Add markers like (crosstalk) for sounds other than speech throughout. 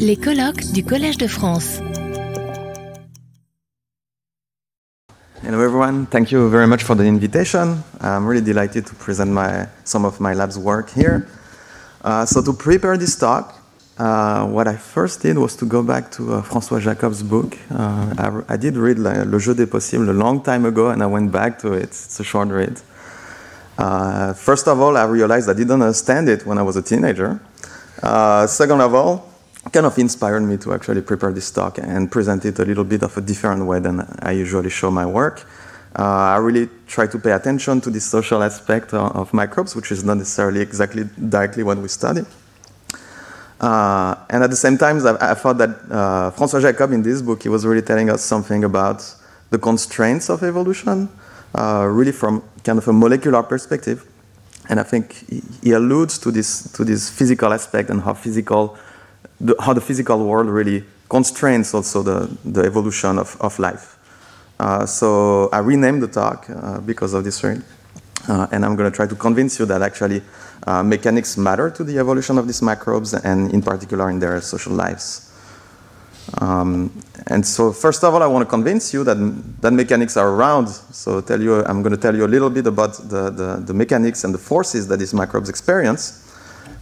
Les colloques du Collège de France. Hello everyone, thank you very much for the invitation. I'm really delighted to present my, some of my lab's work here. Uh, so to prepare this talk, uh, what I first did was to go back to uh, François Jacob's book. Uh, I, did read Le Jeu des Possibles a long time ago and I went back to it. It's a short read. First of all, I realized I didn't understand it when I was a teenager. Second of all, kind of inspired me to actually prepare this talk and present it a little bit of a different way than I usually show my work. Uh, I really try to pay attention to the social aspect of, of microbes, which is not necessarily exactly directly what we study. Uh, and at the same time, I, I thought that uh, François Jacob in this book, he was really telling us something about the constraints of evolution, uh, really from kind of a molecular perspective. And I think he, he alludes to this, to this physical aspect and how physical the, how the physical world really constrains also the, the evolution of, of life. Uh, so I renamed the talk uh, because of this read. Uh, and I'm going to try to convince you that actually uh, mechanics matter to the evolution of these microbes and in particular in their social lives. Um, and so first of all, I want to convince you that, that mechanics are around. So tell you, I'm going to tell you a little bit about the, the, the mechanics and the forces that these microbes experience.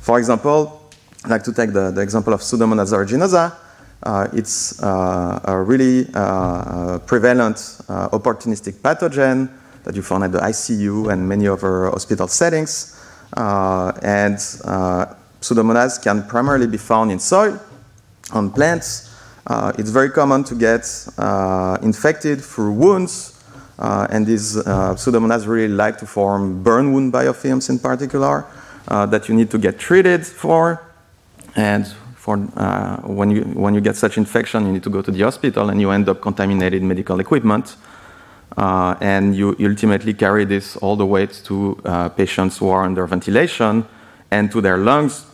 For example, I'd like to take the, the example of Pseudomonas aeruginosa. Uh, it's uh, a really uh, prevalent uh, opportunistic pathogen that you find at the ICU and many other hospital settings. Uh, and uh, Pseudomonas can primarily be found in soil, on plants. it's very common to get infected through wounds, and these Pseudomonas really like to form burn wound biofilms in particular that you need to get treated for. And for, uh, when, you, when you get such infection, you need to go to the hospital and you end up contaminated medical equipment. Uh, and you ultimately carry this all the way to uh, patients who are under ventilation and to their lungs,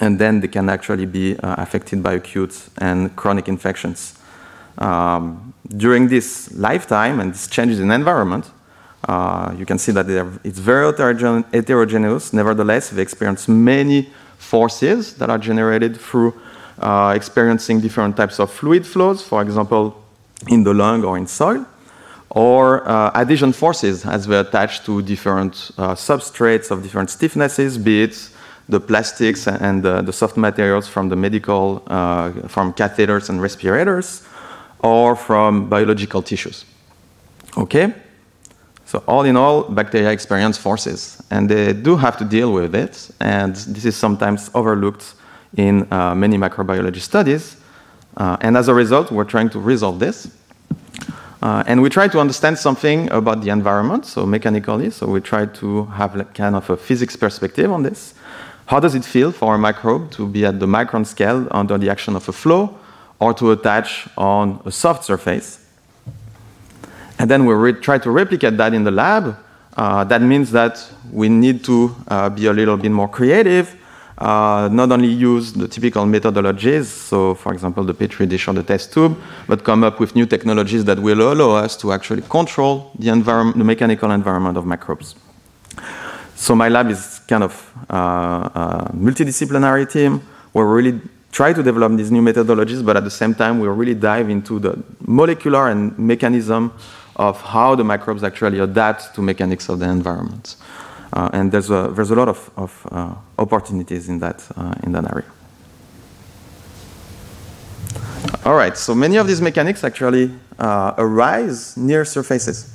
and then they can actually be uh, affected by acute and chronic infections. Um, during this lifetime and these changes in environment, uh, you can see that it's very heterogeneous. Nevertheless, they experience many forces that are generated through uh, experiencing different types of fluid flows, for example, in the lung or in soil, or uh, adhesion forces as they attach to different uh, substrates of different stiffnesses, be it the plastics and the, the soft materials from the medical, uh, from catheters and respirators, or from biological tissues. Okay? So all in all, bacteria experience forces, and they do have to deal with it, and this is sometimes overlooked in uh, many microbiology studies. Uh, and as a result, we're trying to resolve this. Uh, and we try to understand something about the environment, so mechanically, so we try to have like kind of a physics perspective on this. How does it feel for a microbe to be at the micron scale under the action of a flow or to attach on a soft surface? And then we try to replicate that in the lab. Uh, that means that we need to uh, be a little bit more creative, uh, not only use the typical methodologies, so for example, the Petri dish or the test tube, but come up with new technologies that will allow us to actually control the, the mechanical environment of microbes. So my lab is kind of uh, a multidisciplinary team. We're really try to develop these new methodologies, but at the same time, we really dive into the molecular and mechanism of how the microbes actually adapt to mechanics of the environment. Uh, and there's a, there's a lot of, of uh, opportunities in that, uh, in that area. All right, so many of these mechanics actually uh, arise near surfaces.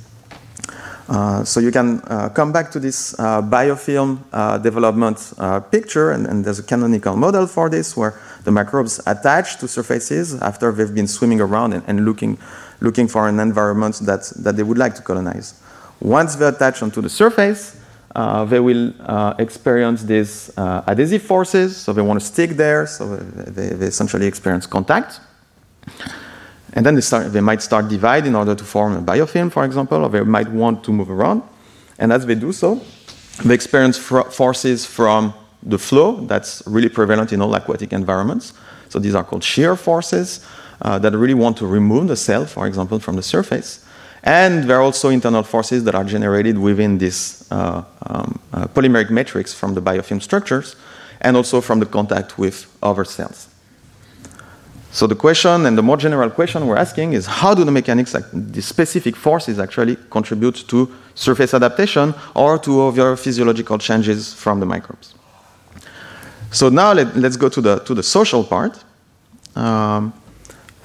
Uh, so you can uh, come back to this biofilm development picture, and, and there's a canonical model for this where the microbes attach to surfaces after they've been swimming around and, and looking looking for an environment that, that they would like to colonize. Once they attach onto the surface, uh, they will uh, experience these uh, adhesive forces, so they want to stick there, so they, they essentially experience contact. And then they, start, they might start divide in order to form a biofilm, for example, or they might want to move around. And as they do so, they experience forces from the flow that's really prevalent in all aquatic environments. So these are called shear forces uh, that really want to remove the cell, for example, from the surface. And there are also internal forces that are generated within this uh, um, uh, polymeric matrix from the biofilm structures and also from the contact with other cells. So the question and the more general question we're asking is how do the mechanics, the specific forces actually contribute to surface adaptation or to other physiological changes from the microbes? So now let, us go to the, to the social part. Um,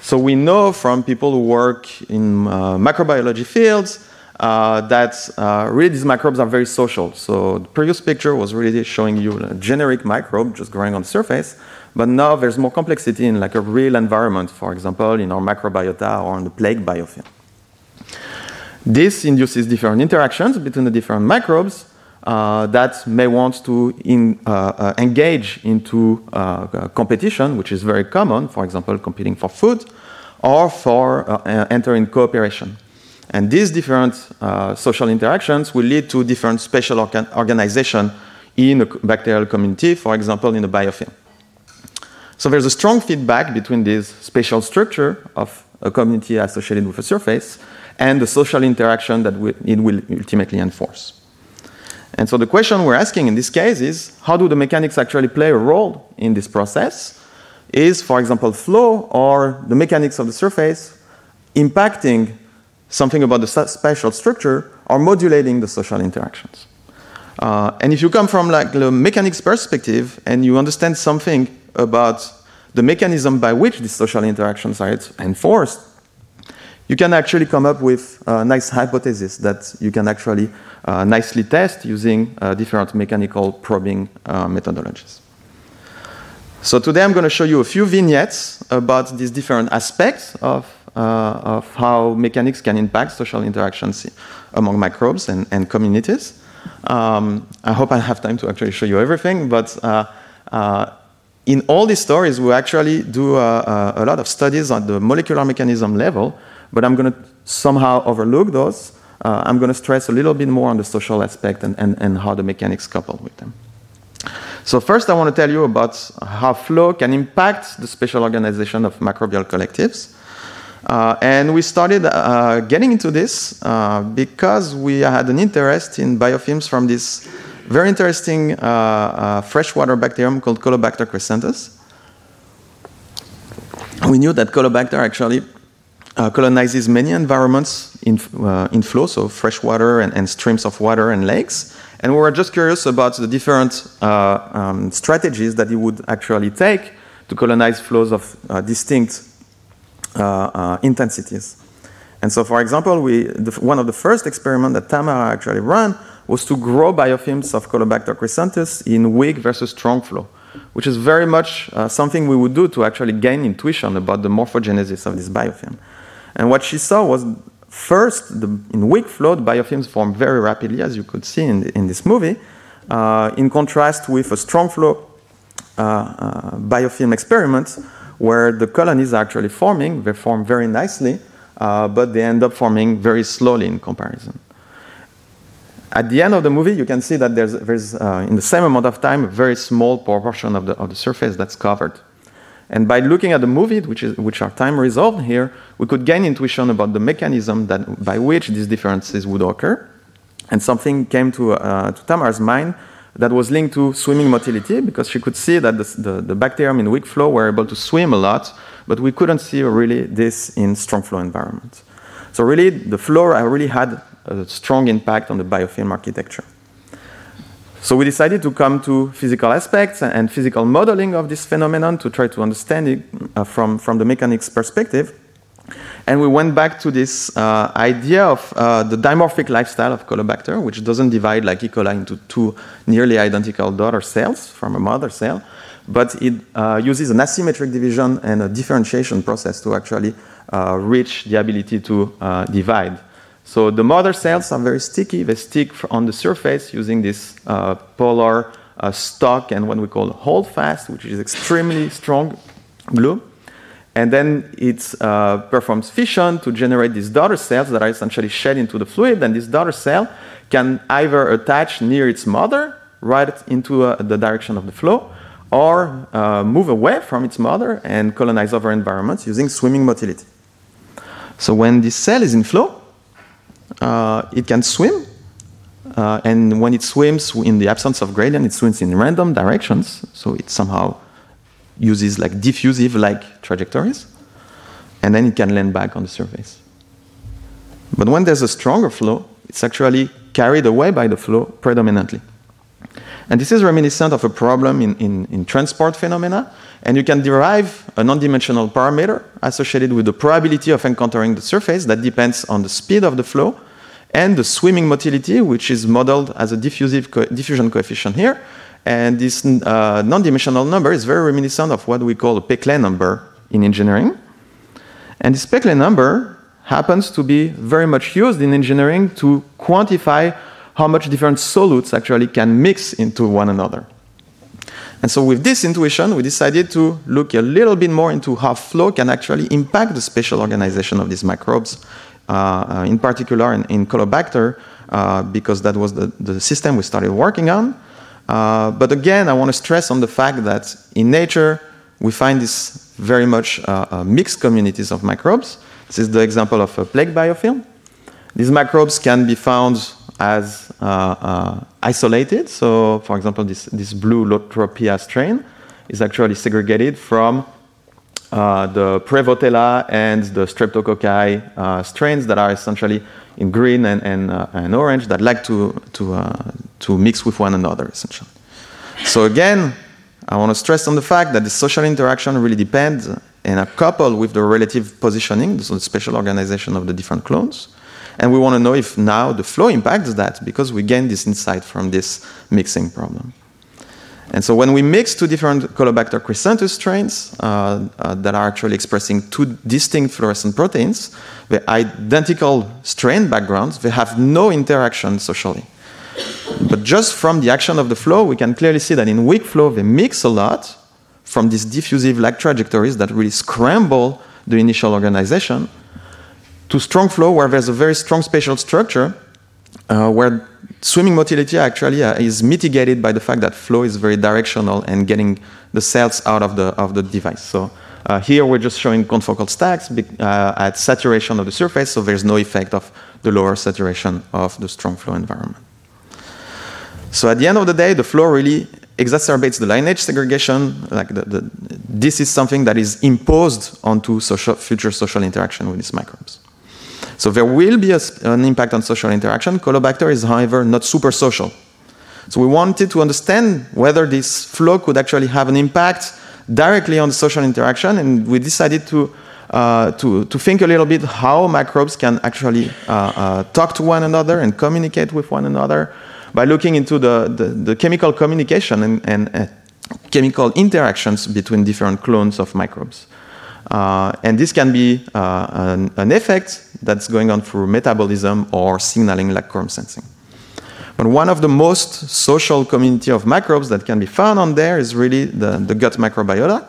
so we know from people who work in uh, microbiology fields uh, that uh, really these microbes are very social. So the previous picture was really showing you a generic microbe just growing on the surface. But now there's more complexity in like a real environment, for example, in our microbiota or in the plague biofilm. This induces different interactions between the different microbes that may want to in, uh, uh, engage into uh, competition, which is very common, for example, competing for food, or for uh, entering cooperation. And these different uh, social interactions will lead to different spatial organ organization in a bacterial community, for example, in a biofilm. So there's a strong feedback between this spatial structure of a community associated with a surface and the social interaction that it will ultimately enforce. And so the question we're asking in this case is how do the mechanics actually play a role in this process? Is, for example, flow or the mechanics of the surface impacting something about the spatial structure or modulating the social interactions? Uh, and if you come from like the mechanics perspective and you understand something about the mechanism by which these social interactions are enforced, you can actually come up with a nice hypothesis that you can actually uh, nicely test using uh, different mechanical probing uh, methodologies. So today I'm going to show you a few vignettes about these different aspects of, uh, of how mechanics can impact social interactions among microbes and, and communities. Um, I hope I have time to actually show you everything, but uh, uh, in all these stories, we actually do a, lot of studies on the molecular mechanism level, but I'm going to somehow overlook those. Uh, I'm going to stress a little bit more on the social aspect and, and, and how the mechanics couple with them. So first, I want to tell you about how flow can impact the spatial organization of microbial collectives. Uh, and we started uh, getting into this uh, because we had an interest in biofilms from this very interesting uh, uh, freshwater bacterium called Caulobacter crescentus. We knew that Caulobacter actually uh, colonizes many environments in, uh, in flow, so freshwater and, and, streams of water and lakes. And we were just curious about the different uh, um, strategies that it would actually take to colonize flows of uh, distinct intensities. And so, for example, we, the, one of the first experiments that Tamara actually ran was to grow biofilms of Caulobacter crescentus in weak versus strong flow, which is very much uh, something we would do to actually gain intuition about the morphogenesis of this biofilm. And what she saw was first, the, in weak flow, the biofilms form very rapidly, as you could see in, in this movie, uh, in contrast with a strong flow uh, uh biofilm experiment where the colonies are actually forming, they form very nicely, uh, but they end up forming very slowly in comparison. At the end of the movie, you can see that there's, there's uh, in the same amount of time, a very small proportion of the, of the surface that's covered. And by looking at the movie, which, is, which are time resolved here, we could gain intuition about the mechanism that, by which these differences would occur. And something came to, uh, to Tamara's mind that was linked to swimming motility because she could see that the, the, the, bacterium in weak flow were able to swim a lot, but we couldn't see really this in strong flow environments. So really, the flora really had a strong impact on the biofilm architecture. So we decided to come to physical aspects and physical modeling of this phenomenon to try to understand it uh, from, from the mechanics perspective. And we went back to this uh, idea of uh, the dimorphic lifestyle of Caulobacter, which doesn't divide like E. coli into two nearly identical daughter cells from a mother cell, but it uh, uses an asymmetric division and a differentiation process to actually uh, reach the ability to uh, divide. So the mother cells are very sticky. They stick on the surface using this uh, polar uh, stock and what we call holdfast, which is extremely strong glue. And then it uh, performs fission to generate these daughter cells that are essentially shed into the fluid. And this daughter cell can either attach near its mother, right into uh, the direction of the flow, or uh, move away from its mother and colonize other environments using swimming motility. So when this cell is in flow, it can swim. Uh, and when it swims in the absence of gradient, it swims in random directions. So it somehow uses like diffusive-like trajectories, and then it can land back on the surface. But when there's a stronger flow, it's actually carried away by the flow predominantly. And this is reminiscent of a problem in, in, in transport phenomena, and you can derive a non-dimensional parameter associated with the probability of encountering the surface that depends on the speed of the flow and the swimming motility, which is modeled as a diffusive co diffusion coefficient here. And this uh, non-dimensional number is very reminiscent of what we call a Peclet number in engineering. And this Peclet number happens to be very much used in engineering to quantify how much different solutes actually can mix into one another. And so with this intuition, we decided to look a little bit more into how flow can actually impact the spatial organization of these microbes, uh, uh, in particular in, in Colobacter, uh, because that was the, the system we started working on. Uh, but again, I want to stress on the fact that in nature, we find these very much uh, uh, mixed communities of microbes. This is the example of a plague biofilm. These microbes can be found as uh, uh, isolated. So, for example, this, this blue Lotropia strain is actually segregated from uh, the Prevotella and the Streptococci uh, strains that are essentially in green and, and, uh, and orange that like to, to, uh, to mix with one another, essentially. So, again, I want to stress on the fact that the social interaction really depends and are coupled with the relative positioning, so the spatial organization of the different clones. And we want to know if now the flow impacts that because we gain this insight from this mixing problem. And so when we mix two different Colobacter crescentus strains uh, uh, that are actually expressing two distinct fluorescent proteins, the identical strain backgrounds, they have no interaction socially. But just from the action of the flow, we can clearly see that in weak flow, they mix a lot from these diffusive-like trajectories that really scramble the initial organization to strong flow where there's a very strong spatial structure uh, where swimming motility actually uh, is mitigated by the fact that flow is very directional and getting the cells out of the, of the device. So uh, here we're just showing confocal stacks uh, at saturation of the surface, so there's no effect of the lower saturation of the strong flow environment. So at the end of the day, the flow really exacerbates the lineage segregation. Like the, the, this is something that is imposed onto social, future social interaction with these microbes. So there will be a, an impact on social interaction. Colobacter is, however, not super social. So we wanted to understand whether this flow could actually have an impact directly on the social interaction, and we decided to, uh, to, to think a little bit how microbes can actually uh, uh, talk to one another and communicate with one another by looking into the, the, the chemical communication and, and uh, chemical interactions between different clones of microbes. Uh, and this can be uh, an, an, effect that's going on through metabolism or signaling like quorum sensing. But one of the most social community of microbes that can be found on there is really the, the gut microbiota.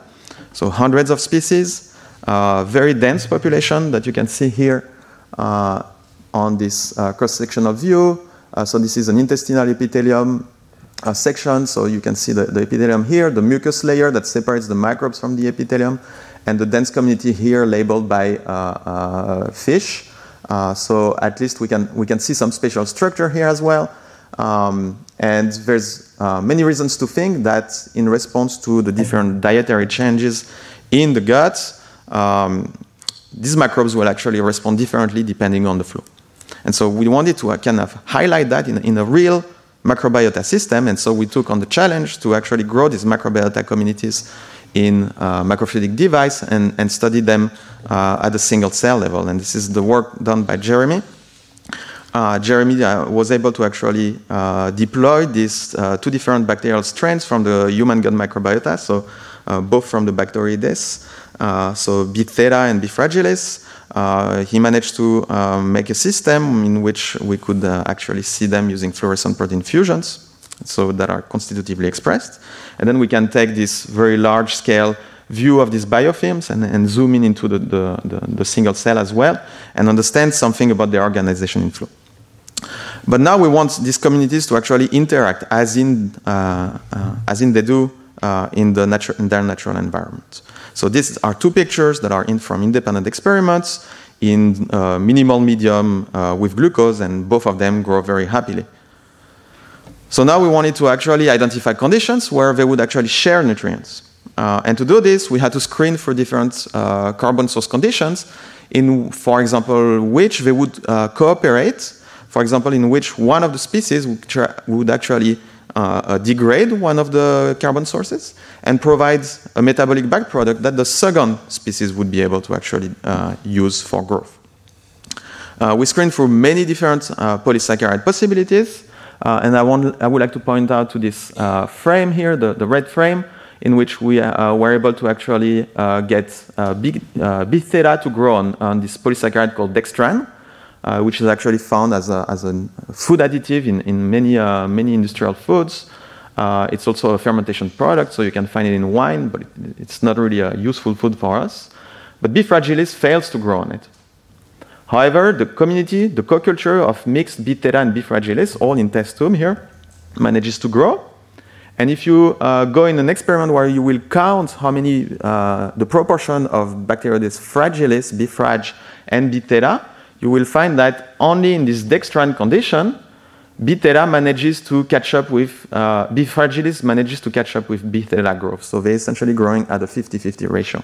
So hundreds of species, uh, very dense population that you can see here uh, on this uh, cross-sectional view. Uh, so this is an intestinal epithelium section. So you can see the, the epithelium here, the mucus layer that separates the microbes from the epithelium and the dense community here labeled by uh, uh, fish. Uh, so at least we can, we can see some spatial structure here as well. Um, and there's many reasons to think that in response to the different dietary changes in the gut, um, these microbes will actually respond differently depending on the flow. And so we wanted to kind of highlight that in, in a real microbiota system. And so we took on the challenge to actually grow these microbiota communities in a microfluidic device and, and study them uh, at a single cell level. And this is the work done by Jeremy. Uh, Jeremy uh, was able to actually uh, deploy these uh, two different bacterial strains from the human gut microbiota, so uh, both from the Bacteroides, so B theta and B fragilis. he managed to make a system in which we could actually see them using fluorescent protein fusions so that are constitutively expressed. And then we can take this very large scale view of these biofilms and, and zoom in into the, the, the, the, single cell as well and understand something about their organization in flow. But now we want these communities to actually interact as in, uh, uh, as in they do uh, in, the natu- in their natural environment. So these are two pictures that are in from independent experiments in uh, minimal medium uh, with glucose, and both of them grow very happily. So now we wanted to actually identify conditions where they would actually share nutrients. Uh, and to do this, we had to screen for different uh, carbon source conditions in, for example, which they would uh, cooperate, for example, in which one of the species would actually uh, uh, degrade one of the carbon sources and provide a metabolic byproduct that the second species would be able to actually uh, use for growth. we screened for many different polysaccharide possibilities, and I, want, I would like to point out to this frame here, the, the red frame, in which we uh, were able to actually uh, get uh, big, theta to grow on, on this polysaccharide called dextran, which is actually found as a, as a food additive in, in many, many industrial foods. Uh, it's also a fermentation product, so you can find it in wine, but it, it's not really a useful food for us. But B. fragilis fails to grow on it. However, the community, the co-culture of mixed B. theta and B. fragilis, all in test tube here, manages to grow. And if you uh, go in an experiment where you will count how many, uh, the proportion of Bacteroides fragilis, B frag, and B theta, you will find that only in this dextran condition, B theta manages to catch up with, uh, B fragilis manages to catch up with B theta growth. So they're essentially growing at a 50-50 ratio.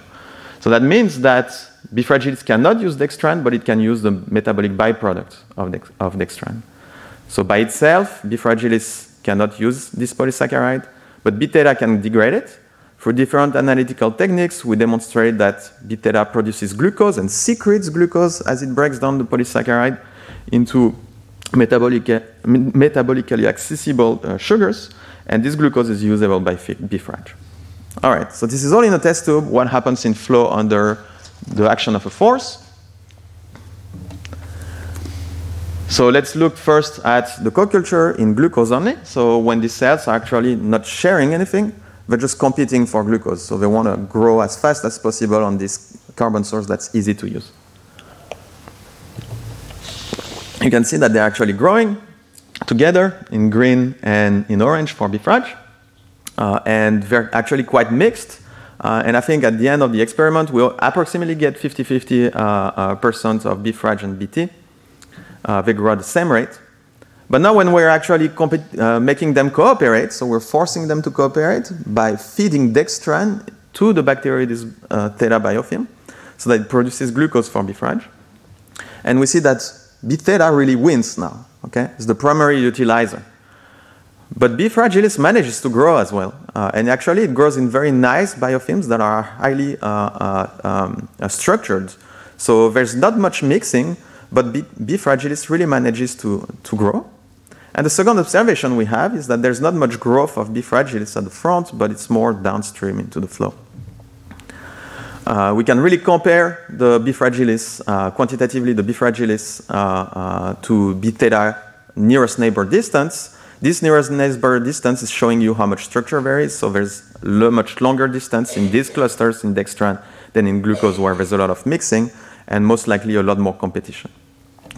So that means that B cannot use dextran, but it can use the metabolic byproduct of, dex of dextran. So by itself, B cannot use this polysaccharide, but B-theta can degrade it. Through different analytical techniques, we demonstrate that B-theta produces glucose and secretes glucose as it breaks down the polysaccharide into metabolic, metabolically accessible uh, sugars, and this glucose is usable by B-frag. All right, so this is all in a test tube. What happens in flow under the action of a force? So let's look first at the co-culture in glucose only. So when these cells are actually not sharing anything, they're just competing for glucose. So they want to grow as fast as possible on this carbon source that's easy to use. You can see that they're actually growing together in green and in orange for B-frag. Uh, and they're actually quite mixed. Uh, and I think at the end of the experiment, we'll approximately get 50-50% uh, percent of B-frag and BT they grow at the same rate. But now when we're actually uh, making them cooperate, so we're forcing them to cooperate by feeding dextran to the Bacteroides uh, theta biofilm, so that it produces glucose for B-frag. And we see that B theta really wins now, okay? It's the primary utilizer. But B fragilis manages to grow as well. Uh, and actually, it grows in very nice biofilms that are highly uh, uh, um, uh, structured. So there's not much mixing, but B, B. fragilis really manages to, to grow. And the second observation we have is that there's not much growth of B. fragilis at the front, but it's more downstream into the flow. Uh, we can really compare the B. fragilis, uh, quantitatively, the B. fragilis uh, uh, to B theta nearest neighbor distance. This nearest neighbor distance is showing you how much structure varies. So there's a much longer distance in these clusters in dextran than in glucose, where there's a lot of mixing and most likely a lot more competition.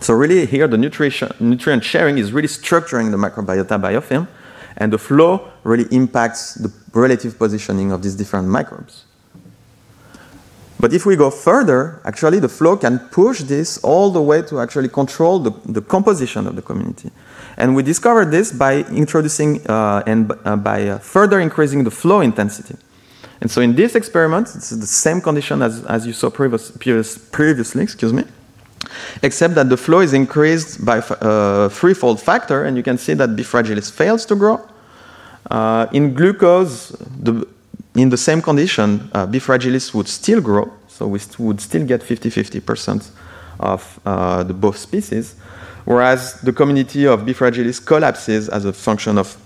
So really here the nutrient sharing is really structuring the microbiota biofilm and the flow really impacts the relative positioning of these different microbes. But if we go further, actually the flow can push this all the way to actually control the, the composition of the community. And we discovered this by introducing uh, and uh, by uh, further increasing the flow intensity. And so in this experiment, it's the same condition as, as you saw previous, previous, previously, excuse me except that the flow is increased by a uh, threefold factor, and you can see that B. fragilis fails to grow. Uh, in glucose, the, in the same condition, uh, B. fragilis would still grow, so we st would still get 50-50% of the both species, whereas the community of B. fragilis collapses as a function of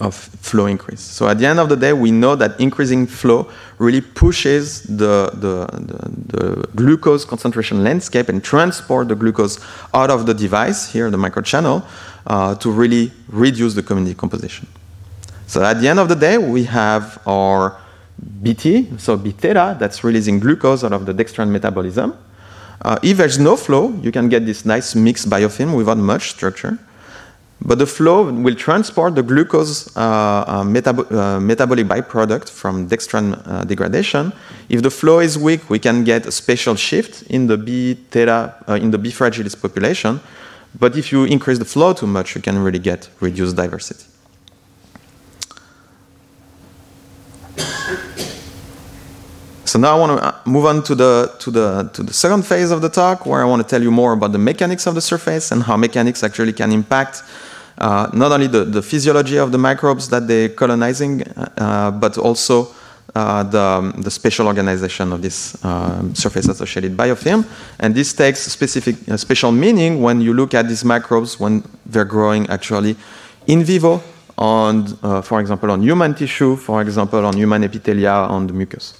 of flow increase. So at the end of the day, we know that increasing flow really pushes the, the, the, the, glucose concentration landscape and transport the glucose out of the device, here the microchannel, uh, to really reduce the community composition. So at the end of the day, we have our BT, so B theta, that's releasing glucose out of the dextran metabolism. Uh, if there's no flow, you can get this nice mixed biofilm without much structure. But the flow will transport the glucose uh, uh, metab uh, metabolic byproduct from dextran uh, degradation. If the flow is weak, we can get a spatial shift in the B theta in the B fragilis population. But if you increase the flow too much, you can really get reduced diversity. So now I want to move on to the, to, the, to the second phase of the talk, where I want to tell you more about the mechanics of the surface and how mechanics actually can impact uh, not only the, the physiology of the microbes that they're colonizing, uh, but also uh, the, um, the spatial organization of this um, surface-associated biofilm. And this takes specific, uh, special meaning when you look at these microbes when they're growing actually in vivo on, uh, for example, on human tissue, for example, on human epithelia, on the mucus.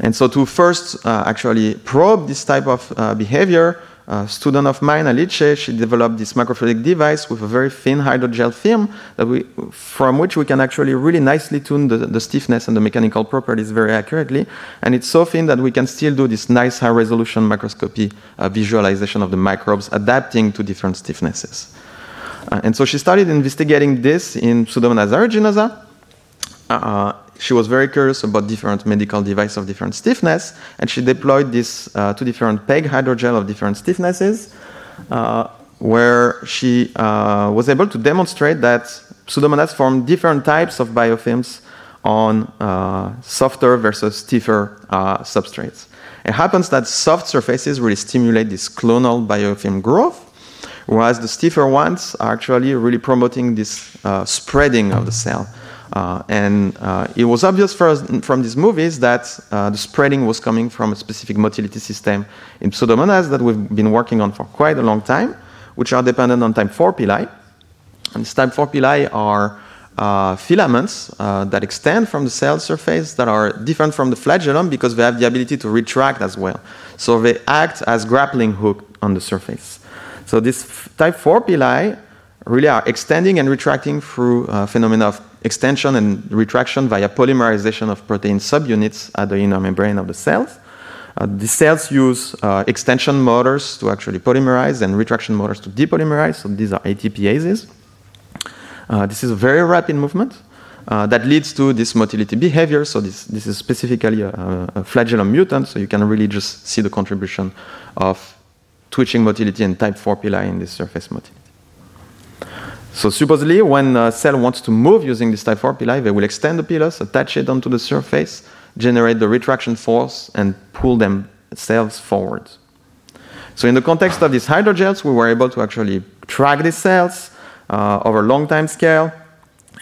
And so to first uh, actually probe this type of uh, behavior, a student of mine, Alice, she developed this microfluidic device with a very thin hydrogel film that we, from which we can actually really nicely tune the, the stiffness and the mechanical properties very accurately. And it's so thin that we can still do this nice high resolution microscopy uh, visualization of the microbes adapting to different stiffnesses. Uh, and so she started investigating this in Pseudomonas aeruginosa. Uh, she was very curious about different medical devices of different stiffness, and she deployed these uh, two different PEG hydrogel of different stiffnesses, uh, where she uh, was able to demonstrate that Pseudomonas form different types of biofilms on uh, softer versus stiffer uh, substrates. It happens that soft surfaces really stimulate this clonal biofilm growth, whereas the stiffer ones are actually really promoting this uh, spreading of the cell. Uh, and uh, it was obvious us, from these movies that uh, the spreading was coming from a specific motility system in Pseudomonas that we've been working on for quite a long time, which are dependent on type 4 pili. And these type 4 pili are uh, filaments uh, that extend from the cell surface that are different from the flagellum because they have the ability to retract as well. So they act as grappling hook on the surface. So these type 4 pili really are extending and retracting through uh, phenomena of extension and retraction via polymerization of protein subunits at the inner membrane of the cells. Uh, the cells use uh, extension motors to actually polymerize and retraction motors to depolymerize. So these are ATPases. Uh, this is a very rapid movement uh, that leads to this motility behavior. So this, this is specifically a, a flagellum mutant. So you can really just see the contribution of twitching motility and type 4 pili in this surface motility. So supposedly, when a cell wants to move using this type 4 pili, they will extend the pilus, attach it onto the surface, generate the retraction force, and pull themselves forward. So in the context of these hydrogels, we were able to actually track these cells uh, over a long time scale.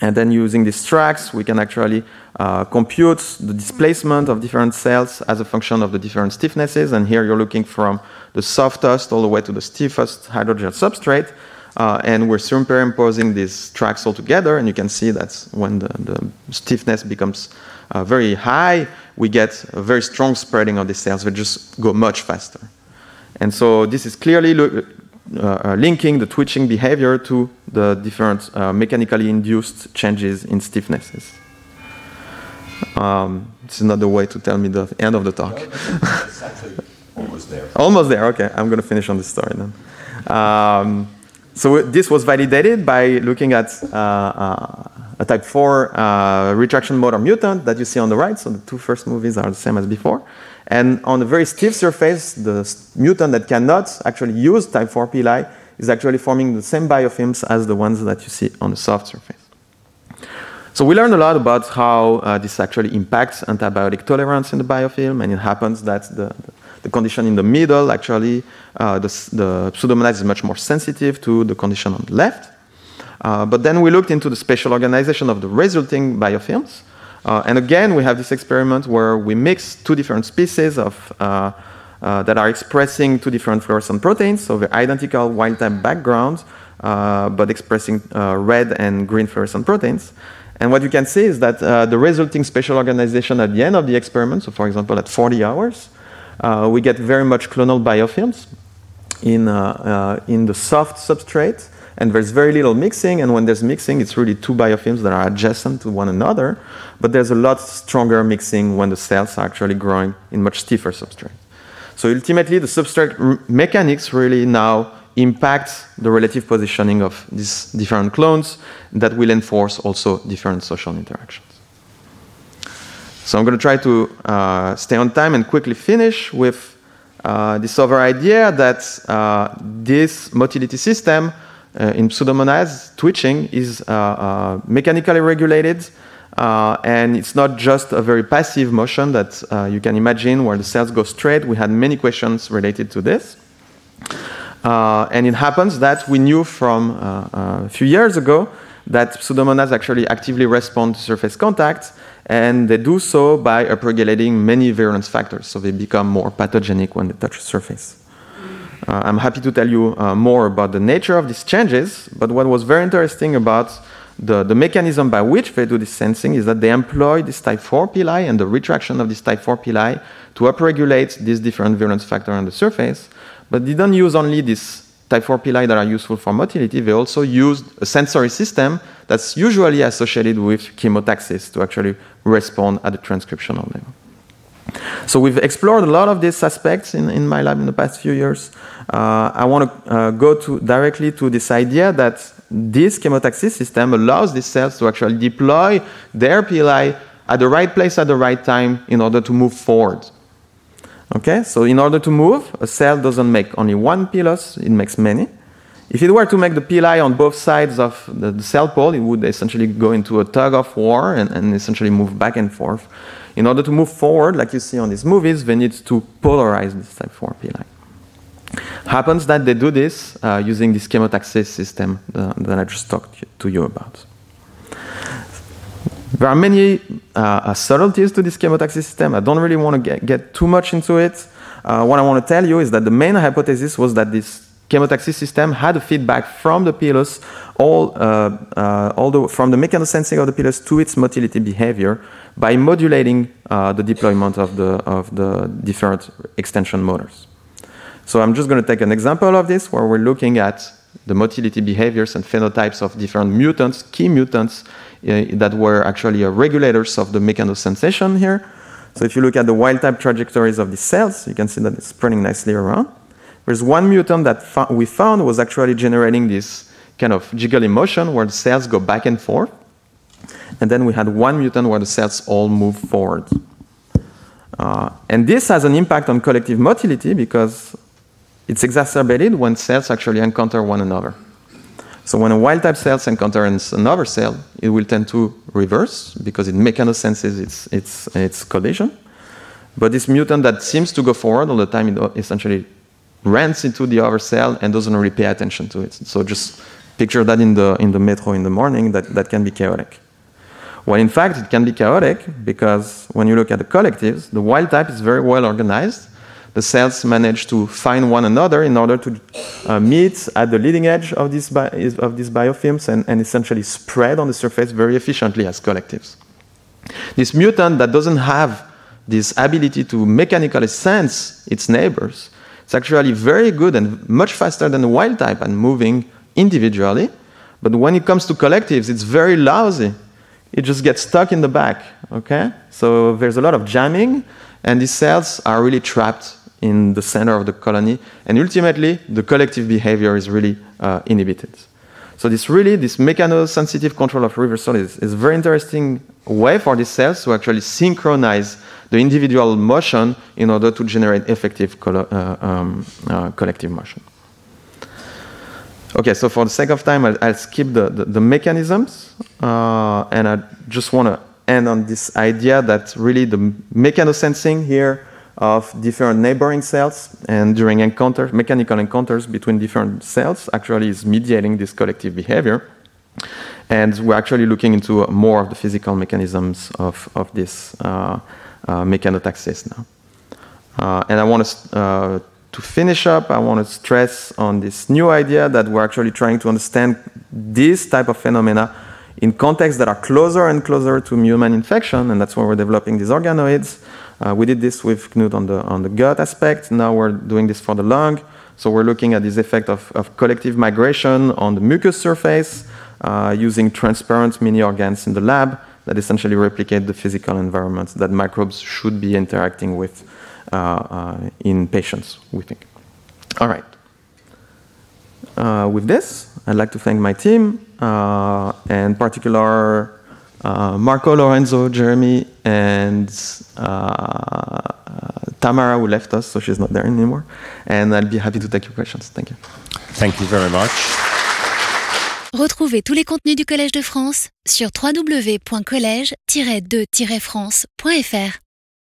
And then using these tracks, we can actually uh, compute the displacement of different cells as a function of the different stiffnesses. And here you're looking from the softest all the way to the stiffest hydrogel substrate. Uh, and we're superimposing these tracks all together, and you can see that when the, the stiffness becomes uh, very high, we get a very strong spreading of the cells, which just go much faster. And so this is clearly uh, uh, linking the twitching behavior to the different uh, mechanically induced changes in stiffnesses. Um, this is not the way to tell me the end of the talk. it's actually (laughs) almost there. Almost there. Okay, I'm going to finish on this story then. Um, so this was validated by looking at uh, uh, a type 4 uh, retraction motor mutant that you see on the right. So the two first movies are the same as before. And on a very stiff surface, the mutant that cannot actually use type 4 pili is actually forming the same biofilms as the ones that you see on the soft surface. So we learned a lot about how uh, this actually impacts antibiotic tolerance in the biofilm, and it happens that the, the the condition in the middle, actually, uh, the, the pseudomonas is much more sensitive to the condition on the left. Uh, but then we looked into the spatial organization of the resulting biofilms. Uh, and again, we have this experiment where we mix two different species of, uh, uh, that are expressing two different fluorescent proteins, so the identical wild type background, uh, but expressing red and green fluorescent proteins. And what you can see is that the resulting spatial organization at the end of the experiment, so for example at 40 hours, we get very much clonal biofilms in, uh, uh, in the soft substrate, and there's very little mixing. And when there's mixing, it's really two biofilms that are adjacent to one another. But there's a lot stronger mixing when the cells are actually growing in much stiffer substrate. So ultimately, the substrate mechanics really now impact the relative positioning of these different clones that will enforce also different social interactions. So I'm going to try to uh, stay on time and quickly finish with uh, this other idea that uh, this motility system uh, in Pseudomonas twitching is uh, uh, mechanically regulated Uh, and it's not just a very passive motion that uh, you can imagine where the cells go straight. We had many questions related to this. Uh, and it happens that we knew from uh, a few years ago that pseudomonads actually actively respond to surface contact, and they do so by upregulating many virulence factors, so they become more pathogenic when they touch the surface. Uh, I'm happy to tell you uh, more about the nature of these changes, but what was very interesting about the, the mechanism by which they do this sensing is that they employ this type 4 pili and the retraction of this type 4 pili to upregulate these different virulence factors on the surface, but they don't use only this type 4 pili that are useful for motility, they also used a sensory system that's usually associated with chemotaxis to actually respond at the transcriptional level. So we've explored a lot of these aspects in, in my lab in the past few years. Uh, I want to uh, go to directly to this idea that this chemotaxis system allows these cells to actually deploy their pili at the right place at the right time in order to move forward. Okay, so in order to move, a cell doesn't make only one pilus, it makes many. If it were to make the pili on both sides of the, the cell pole, it would essentially go into a tug of war and, and, essentially move back and forth. In order to move forward, like you see on these movies, they need to polarize this type 4 pili. Happens that they do this uh, using this chemotaxis system uh, that I just talked to you about. There are many uh, uh, subtleties to this chemotaxis system. I don't really want to get, get too much into it. Uh, what I want to tell you is that the main hypothesis was that this chemotaxis system had a feedback from the pilus, all, uh, uh, all the, from the mechanosensing of the pilus to its motility behavior by modulating uh, the deployment of the, of the different extension motors. So I'm just going to take an example of this where we're looking at the motility behaviors and phenotypes of different mutants, key mutants that were actually uh, regulators of the mechanosensation here. So if you look at the wild type trajectories of these cells, you can see that it's spreading nicely around. There's one mutant that we found was actually generating this kind of jiggly motion where the cells go back and forth. And then we had one mutant where the cells all move forward. Uh, and this has an impact on collective motility because it's exacerbated when cells actually encounter one another. So when a wild type cell encounters another cell, it will tend to reverse because it mechanosenses its, its, its collision. But this mutant that seems to go forward all the time, it essentially runs into the other cell and doesn't really pay attention to it. So just picture that in the, in the metro in the morning, that, that can be chaotic. Well, in fact, it can be chaotic because when you look at the collectives, the wild type is very well organized the cells manage to find one another in order to uh, meet at the leading edge of, this of these biofilms and, and essentially spread on the surface very efficiently as collectives. This mutant that doesn't have this ability to mechanically sense its neighbors, it's actually very good and much faster than the wild type and moving individually. But when it comes to collectives, it's very lousy. It just gets stuck in the back. Okay? So there's a lot of jamming, and these cells are really trapped in the center of the colony, and ultimately the collective behavior is really uh, inhibited. So this really, this mechanosensitive control of reversal is, is a very interesting way for these cells to actually synchronize the individual motion in order to generate effective uh, um, uh, collective motion. Okay, so for the sake of time, I'll, I'll skip the, the, the mechanisms, uh, and I just want to end on this idea that really the mechanosensing here of different neighboring cells and during mechanical encounters between different cells actually is mediating this collective behavior. And we're actually looking into more of the physical mechanisms of, of this uh, uh, mechanotaxis now. Uh, and I want to, uh, to finish up, I want to stress on this new idea that we're actually trying to understand this type of phenomena in contexts that are closer and closer to human infection, and that's why we're developing these organoids. Uh, we did this with Knut on the, on the gut aspect. Now we're doing this for the lung. So we're looking at this effect of, collective migration on the mucous surface uh, using transparent mini organs in the lab that essentially replicate the physical environments that microbes should be interacting with uh, in patients, we think. All right. With this, I'd like to thank my team, and particular uh, Marco, Lorenzo, Jeremy, and uh, Tamara, who left us, so she's not there anymore. And I'll be happy to take your questions. Thank you. Thank you very much. Retrouvez tous les contenus du Collège de France sur www.colège-2-france.fr.